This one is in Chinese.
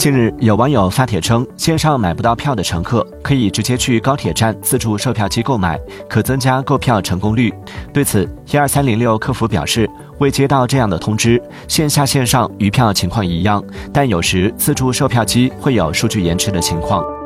近日有网友发帖称线上买不到票的乘客可以直接去高铁站自助售票机购买可增加购票成功率。对此一二三零六客服表示未接到这样的通知线下线上余票情况一样但有时自助售票机会有数据延迟的情况。